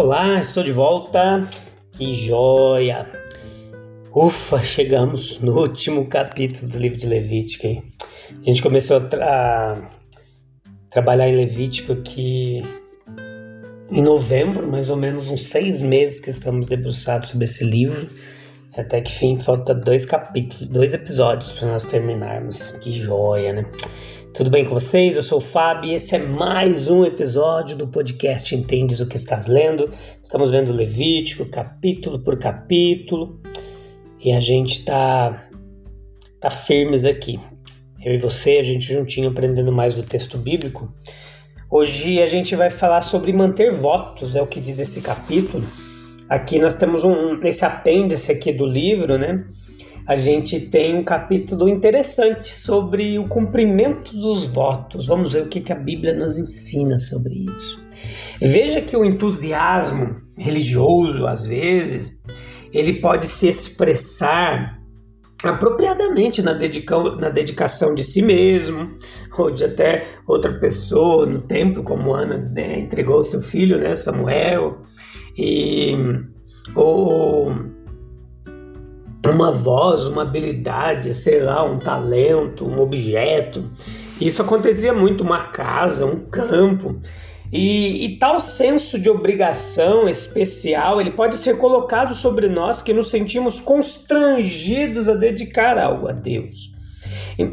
Olá, estou de volta. Que joia! Ufa, chegamos no último capítulo do livro de Levítico. Hein? A gente começou a, tra a trabalhar em Levítico aqui em novembro, mais ou menos uns seis meses que estamos debruçados sobre esse livro. Até que fim, falta dois capítulos, dois episódios para nós terminarmos. Que joia, né? Tudo bem com vocês? Eu sou o Fábio e esse é mais um episódio do podcast Entendes o que estás lendo. Estamos vendo Levítico, capítulo por capítulo, e a gente tá, tá firmes aqui. Eu e você, a gente juntinho aprendendo mais do texto bíblico. Hoje a gente vai falar sobre manter votos, é o que diz esse capítulo. Aqui nós temos um, nesse apêndice aqui do livro, né? A gente tem um capítulo interessante sobre o cumprimento dos votos. Vamos ver o que, que a Bíblia nos ensina sobre isso. Veja que o entusiasmo religioso, às vezes, ele pode se expressar apropriadamente na, dedica na dedicação de si mesmo, ou de até outra pessoa no templo, como Ana né, entregou seu filho, né, Samuel, e, ou uma voz, uma habilidade, sei lá, um talento, um objeto. Isso acontecia muito, uma casa, um campo. E, e, tal senso de obrigação especial, ele pode ser colocado sobre nós que nos sentimos constrangidos a dedicar algo a Deus.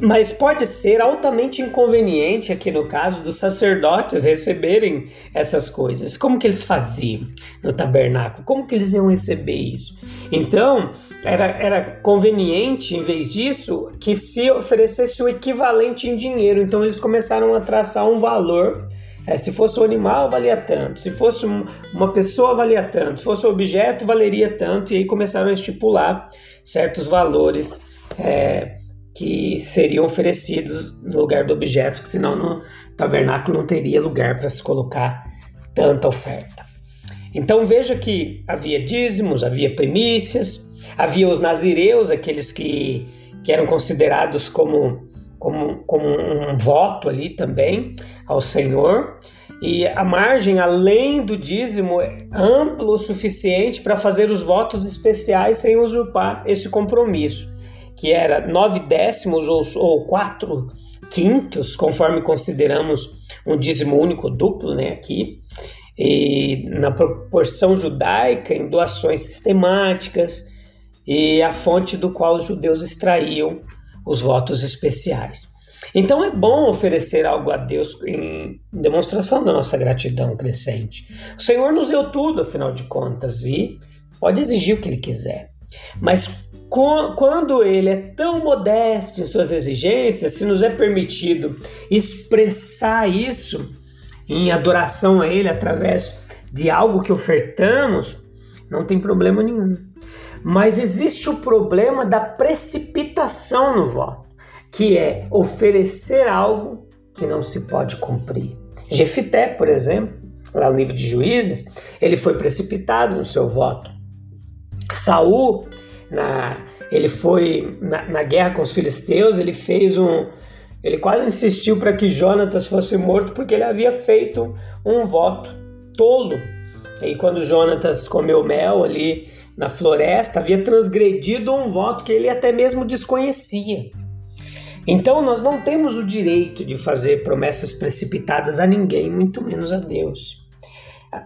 Mas pode ser altamente inconveniente, aqui no caso dos sacerdotes, receberem essas coisas. Como que eles faziam no tabernáculo? Como que eles iam receber isso? Então, era, era conveniente, em vez disso, que se oferecesse o equivalente em dinheiro. Então, eles começaram a traçar um valor. É, se fosse um animal, valia tanto. Se fosse uma pessoa, valia tanto. Se fosse um objeto, valeria tanto. E aí começaram a estipular certos valores. É, que seriam oferecidos no lugar do objeto, que senão no tabernáculo não teria lugar para se colocar tanta oferta. Então veja que havia dízimos, havia primícias, havia os nazireus, aqueles que, que eram considerados como, como, como um voto ali também ao Senhor, e a margem além do dízimo é ampla o suficiente para fazer os votos especiais sem usurpar esse compromisso que era nove décimos ou, ou quatro quintos, conforme consideramos um dízimo único duplo, né, aqui, e na proporção judaica, em doações sistemáticas, e a fonte do qual os judeus extraíam os votos especiais. Então é bom oferecer algo a Deus em demonstração da nossa gratidão crescente. O Senhor nos deu tudo, afinal de contas, e pode exigir o que Ele quiser. Mas quando ele é tão modesto em suas exigências, se nos é permitido expressar isso em adoração a ele através de algo que ofertamos, não tem problema nenhum. Mas existe o problema da precipitação no voto, que é oferecer algo que não se pode cumprir. Jefité, por exemplo, lá no livro de Juízes, ele foi precipitado no seu voto. Saul na, ele foi na, na guerra com os filisteus, ele fez um, ele quase insistiu para que Jonatas fosse morto porque ele havia feito um voto tolo. E quando Jonatas comeu mel ali na floresta, havia transgredido um voto que ele até mesmo desconhecia. Então nós não temos o direito de fazer promessas precipitadas a ninguém, muito menos a Deus.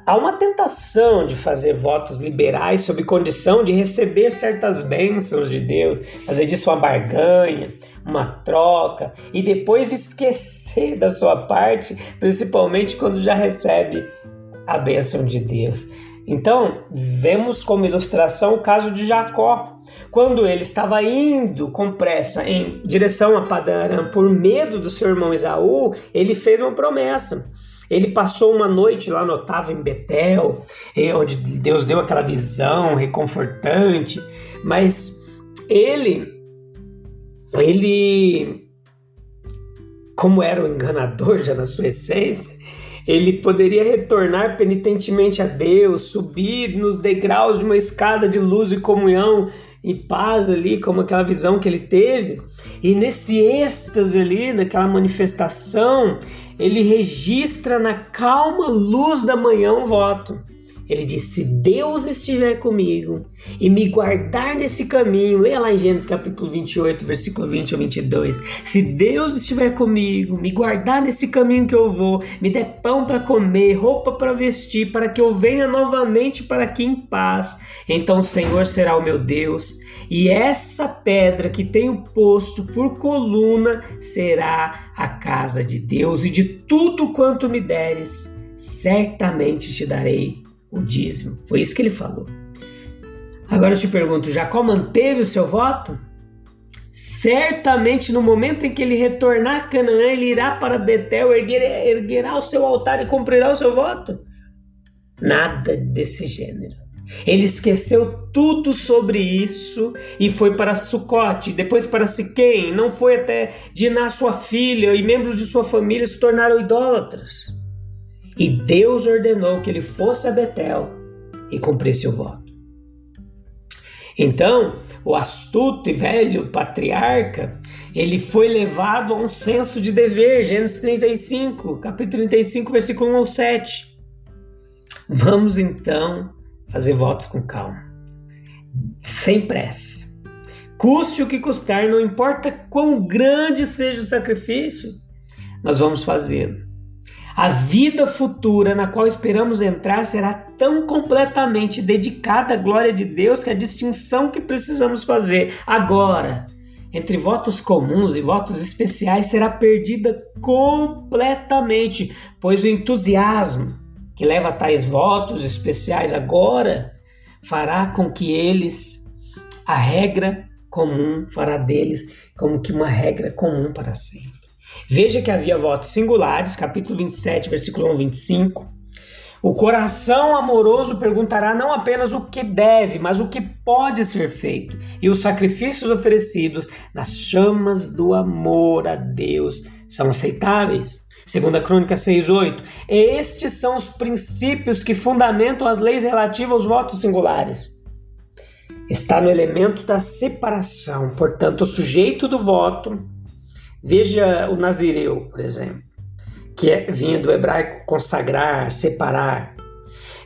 Há uma tentação de fazer votos liberais sob condição de receber certas bênçãos de Deus, fazer disso uma barganha, uma troca e depois esquecer da sua parte, principalmente quando já recebe a bênção de Deus. Então, vemos como ilustração o caso de Jacó. Quando ele estava indo com pressa em direção a Padarã por medo do seu irmão Esaú, ele fez uma promessa. Ele passou uma noite lá no em Betel, onde Deus deu aquela visão reconfortante, mas ele ele como era um enganador já na sua essência, ele poderia retornar penitentemente a Deus, subir nos degraus de uma escada de luz e comunhão e paz ali, como aquela visão que ele teve. E nesse êxtase ali, naquela manifestação, ele registra na calma luz da manhã um voto. Ele diz: Se Deus estiver comigo e me guardar nesse caminho, leia lá em Gênesis capítulo 28, versículo 20 ou 22. Se Deus estiver comigo, me guardar nesse caminho que eu vou, me der pão para comer, roupa para vestir, para que eu venha novamente para aqui em paz, então o Senhor será o meu Deus, e essa pedra que tenho posto por coluna será a casa de Deus, e de tudo quanto me deres, certamente te darei o dízimo. Foi isso que ele falou. Agora eu te pergunto: Jacó manteve o seu voto? Certamente no momento em que ele retornar a Canaã, ele irá para Betel, erguerá o seu altar e cumprirá o seu voto? Nada desse gênero. Ele esqueceu tudo sobre isso e foi para Sucote, depois para Siquém, não foi até Diná, sua filha, e membros de sua família se tornaram idólatras. E Deus ordenou que ele fosse a Betel e cumprisse o voto. Então, o astuto e velho patriarca, ele foi levado a um senso de dever, Gênesis 35, capítulo 35, versículo 1 ao 7. Vamos então fazer votos com calma, sem pressa. Custe o que custar, não importa quão grande seja o sacrifício, nós vamos fazê-lo a vida futura na qual esperamos entrar será tão completamente dedicada à glória de Deus que a distinção que precisamos fazer agora entre votos comuns e votos especiais será perdida completamente, pois o entusiasmo que leva a tais votos especiais agora fará com que eles a regra comum fará deles como que uma regra comum para sempre. Veja que havia votos singulares, capítulo 27, versículo 1 25. O coração amoroso perguntará não apenas o que deve, mas o que pode ser feito, e os sacrifícios oferecidos nas chamas do amor a Deus são aceitáveis. Segunda Crônica 6:8. Estes são os princípios que fundamentam as leis relativas aos votos singulares. Está no elemento da separação, portanto, o sujeito do voto Veja o Nazireu, por exemplo, que é, vinha do hebraico consagrar, separar.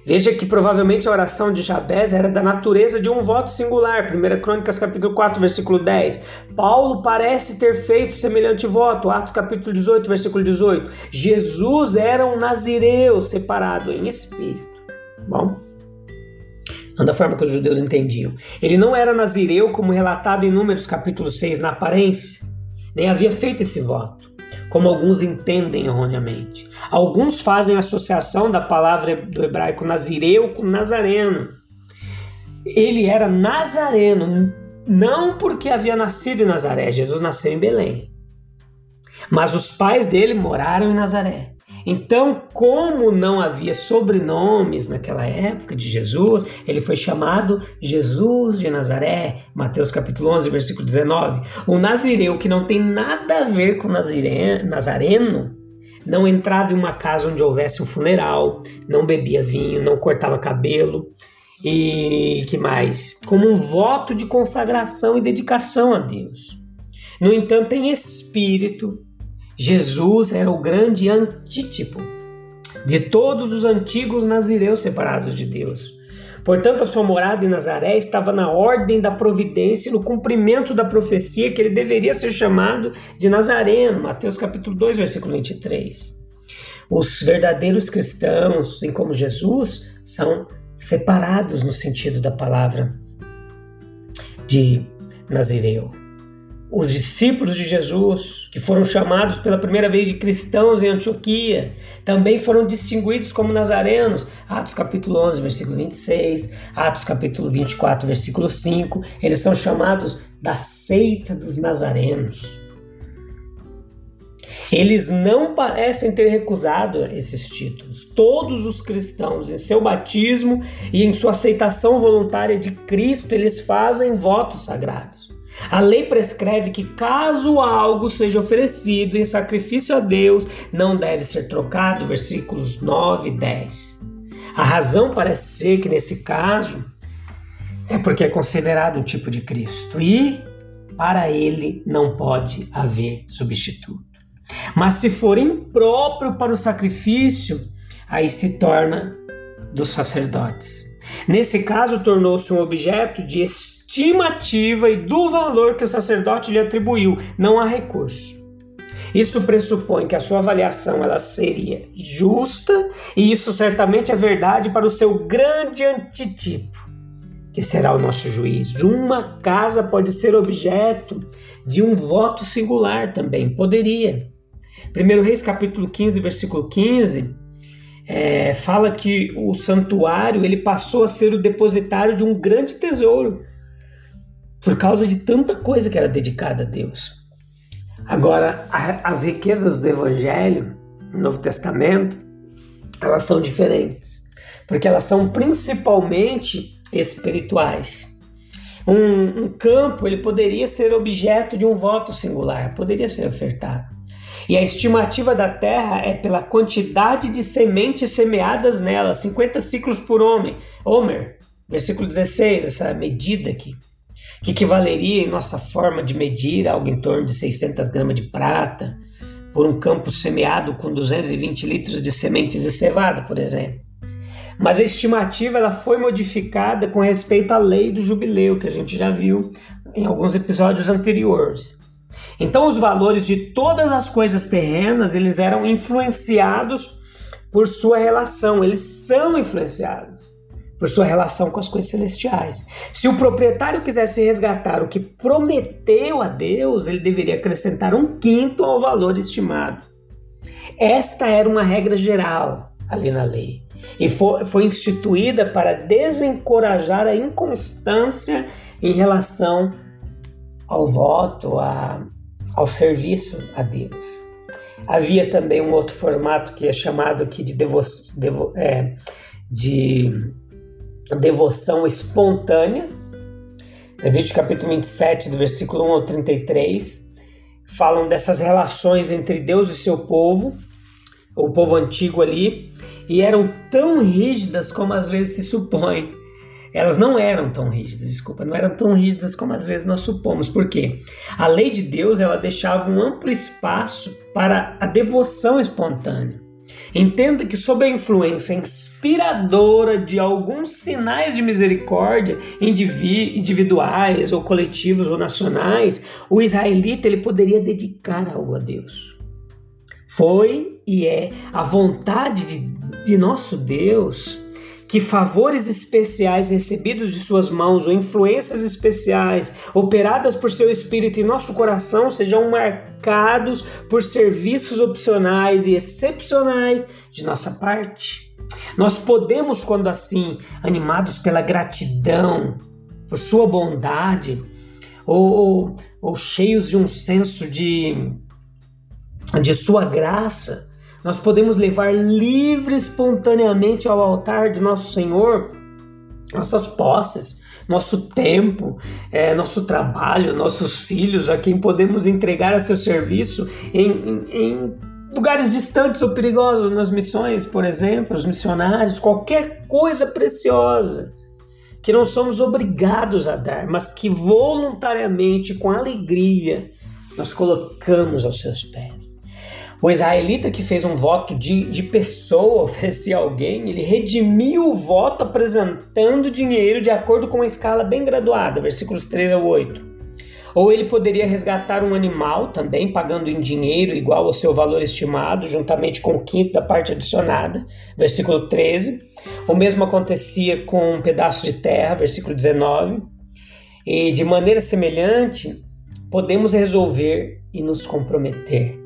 Veja que provavelmente a oração de Jabez era da natureza de um voto singular. 1 Crônicas capítulo 4, versículo 10. Paulo parece ter feito semelhante voto. Atos capítulo 18, versículo 18. Jesus era um nazireu separado em espírito. Bom, não da forma que os judeus entendiam. Ele não era nazireu como relatado em Números capítulo 6 na aparência nem havia feito esse voto, como alguns entendem erroneamente. Alguns fazem associação da palavra do hebraico nazireu com nazareno. Ele era nazareno, não porque havia nascido em Nazaré, Jesus nasceu em Belém. Mas os pais dele moraram em Nazaré. Então, como não havia sobrenomes naquela época de Jesus, ele foi chamado Jesus de Nazaré, Mateus capítulo 11, versículo 19. O nazireu, que não tem nada a ver com nazareno, não entrava em uma casa onde houvesse um funeral, não bebia vinho, não cortava cabelo. E que mais? Como um voto de consagração e dedicação a Deus. No entanto, em espírito, Jesus era o grande antítipo de todos os antigos nazireus separados de Deus. Portanto, a sua morada em Nazaré estava na ordem da providência e no cumprimento da profecia que ele deveria ser chamado de Nazareno, Mateus capítulo 2, versículo 23. Os verdadeiros cristãos, assim como Jesus, são separados no sentido da palavra de Nazireu. Os discípulos de Jesus, que foram chamados pela primeira vez de cristãos em Antioquia, também foram distinguidos como nazarenos. Atos capítulo 11, versículo 26, Atos capítulo 24, versículo 5. Eles são chamados da seita dos nazarenos. Eles não parecem ter recusado esses títulos. Todos os cristãos, em seu batismo e em sua aceitação voluntária de Cristo, eles fazem votos sagrados. A lei prescreve que, caso algo seja oferecido em sacrifício a Deus, não deve ser trocado. Versículos 9 e 10. A razão parece ser que, nesse caso, é porque é considerado um tipo de Cristo e, para ele, não pode haver substituto. Mas se for impróprio para o sacrifício, aí se torna dos sacerdotes. Nesse caso, tornou-se um objeto de estimativa e do valor que o sacerdote lhe atribuiu. Não há recurso. Isso pressupõe que a sua avaliação ela seria justa, e isso certamente é verdade para o seu grande antitipo, que será o nosso juiz. Uma casa pode ser objeto de um voto singular também, poderia. 1 Reis capítulo 15, versículo 15, é, fala que o santuário ele passou a ser o depositário de um grande tesouro por causa de tanta coisa que era dedicada a Deus. Agora, a, as riquezas do Evangelho, no Novo Testamento, elas são diferentes, porque elas são principalmente espirituais. Um, um campo ele poderia ser objeto de um voto singular, poderia ser ofertado. E a estimativa da terra é pela quantidade de sementes semeadas nela, 50 ciclos por homem. Homer, versículo 16, essa medida aqui, que equivaleria em nossa forma de medir algo em torno de 600 gramas de prata por um campo semeado com 220 litros de sementes de cevada, por exemplo. Mas a estimativa ela foi modificada com respeito à lei do jubileu, que a gente já viu em alguns episódios anteriores. Então os valores de todas as coisas terrenas, eles eram influenciados por sua relação, eles são influenciados por sua relação com as coisas celestiais. Se o proprietário quisesse resgatar o que prometeu a Deus, ele deveria acrescentar um quinto ao valor estimado. Esta era uma regra geral ali na lei e foi, foi instituída para desencorajar a inconstância em relação ao voto, a, ao serviço a Deus. Havia também um outro formato que é chamado aqui de, devo, devo, é, de devoção espontânea. Levítico capítulo 27, do versículo 1 ao 33, falam dessas relações entre Deus e seu povo, o povo antigo ali, e eram tão rígidas como às vezes se supõe elas não eram tão rígidas, desculpa, não eram tão rígidas como às vezes nós supomos. Por quê? A lei de Deus ela deixava um amplo espaço para a devoção espontânea. Entenda que, sob a influência inspiradora de alguns sinais de misericórdia individuais ou coletivos ou nacionais, o israelita ele poderia dedicar algo a Deus. Foi e é a vontade de, de nosso Deus que favores especiais recebidos de suas mãos ou influências especiais operadas por seu espírito em nosso coração sejam marcados por serviços opcionais e excepcionais de nossa parte. Nós podemos, quando assim, animados pela gratidão, por sua bondade, ou, ou, ou cheios de um senso de, de sua graça, nós podemos levar livre espontaneamente ao altar de nosso Senhor nossas posses, nosso tempo, é, nosso trabalho, nossos filhos, a quem podemos entregar a seu serviço em, em, em lugares distantes ou perigosos, nas missões, por exemplo, os missionários, qualquer coisa preciosa que não somos obrigados a dar, mas que voluntariamente, com alegria, nós colocamos aos seus pés. O israelita que fez um voto de, de pessoa, oferecia alguém, ele redimiu o voto apresentando dinheiro de acordo com uma escala bem graduada, versículos 3 a 8. Ou ele poderia resgatar um animal também, pagando em dinheiro igual ao seu valor estimado, juntamente com o quinto da parte adicionada, versículo 13. O mesmo acontecia com um pedaço de terra, versículo 19. E de maneira semelhante, podemos resolver e nos comprometer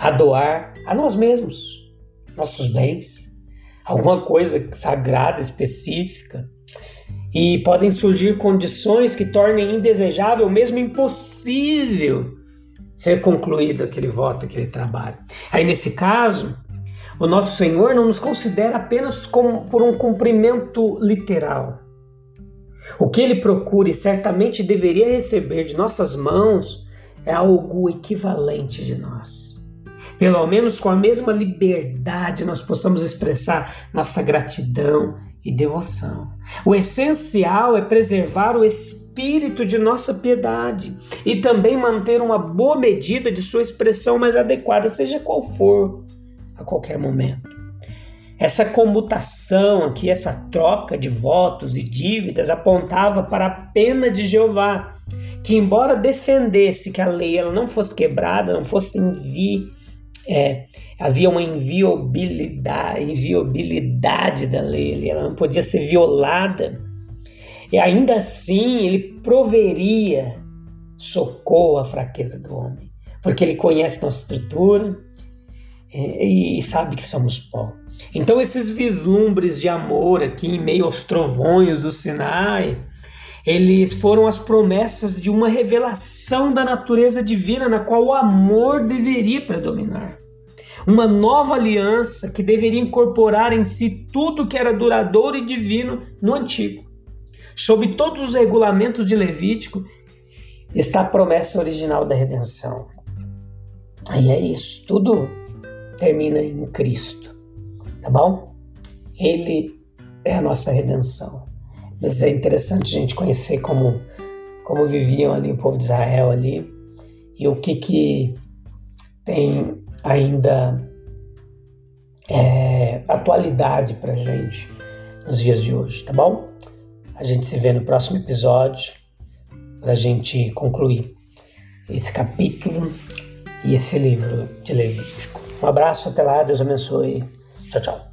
a doar a nós mesmos, nossos bens, alguma coisa sagrada, específica. E podem surgir condições que tornem indesejável, mesmo impossível, ser concluído aquele voto, aquele trabalho. Aí, nesse caso, o nosso Senhor não nos considera apenas como por um cumprimento literal. O que ele procura e certamente deveria receber de nossas mãos é algo equivalente de nós. Pelo menos com a mesma liberdade nós possamos expressar nossa gratidão e devoção. O essencial é preservar o espírito de nossa piedade e também manter uma boa medida de sua expressão mais adequada, seja qual for a qualquer momento. Essa comutação aqui, essa troca de votos e dívidas apontava para a pena de Jeová, que embora defendesse que a lei ela não fosse quebrada, não fosse envi, é, havia uma inviolabilidade, inviolabilidade da lei, ela não podia ser violada. E ainda assim ele proveria socorro à fraqueza do homem, porque ele conhece nossa estrutura, e sabe que somos pó. Então, esses vislumbres de amor aqui em meio aos trovões do Sinai, eles foram as promessas de uma revelação da natureza divina na qual o amor deveria predominar. Uma nova aliança que deveria incorporar em si tudo que era duradouro e divino no antigo. Sob todos os regulamentos de Levítico está a promessa original da redenção. Aí é isso, tudo termina em Cristo, tá bom? Ele é a nossa redenção. Mas é interessante a gente conhecer como, como viviam ali o povo de Israel ali e o que que tem ainda é, atualidade para gente nos dias de hoje, tá bom? A gente se vê no próximo episódio para a gente concluir esse capítulo e esse livro de Levítico. Um abraço, até lá, Deus abençoe. Tchau, tchau.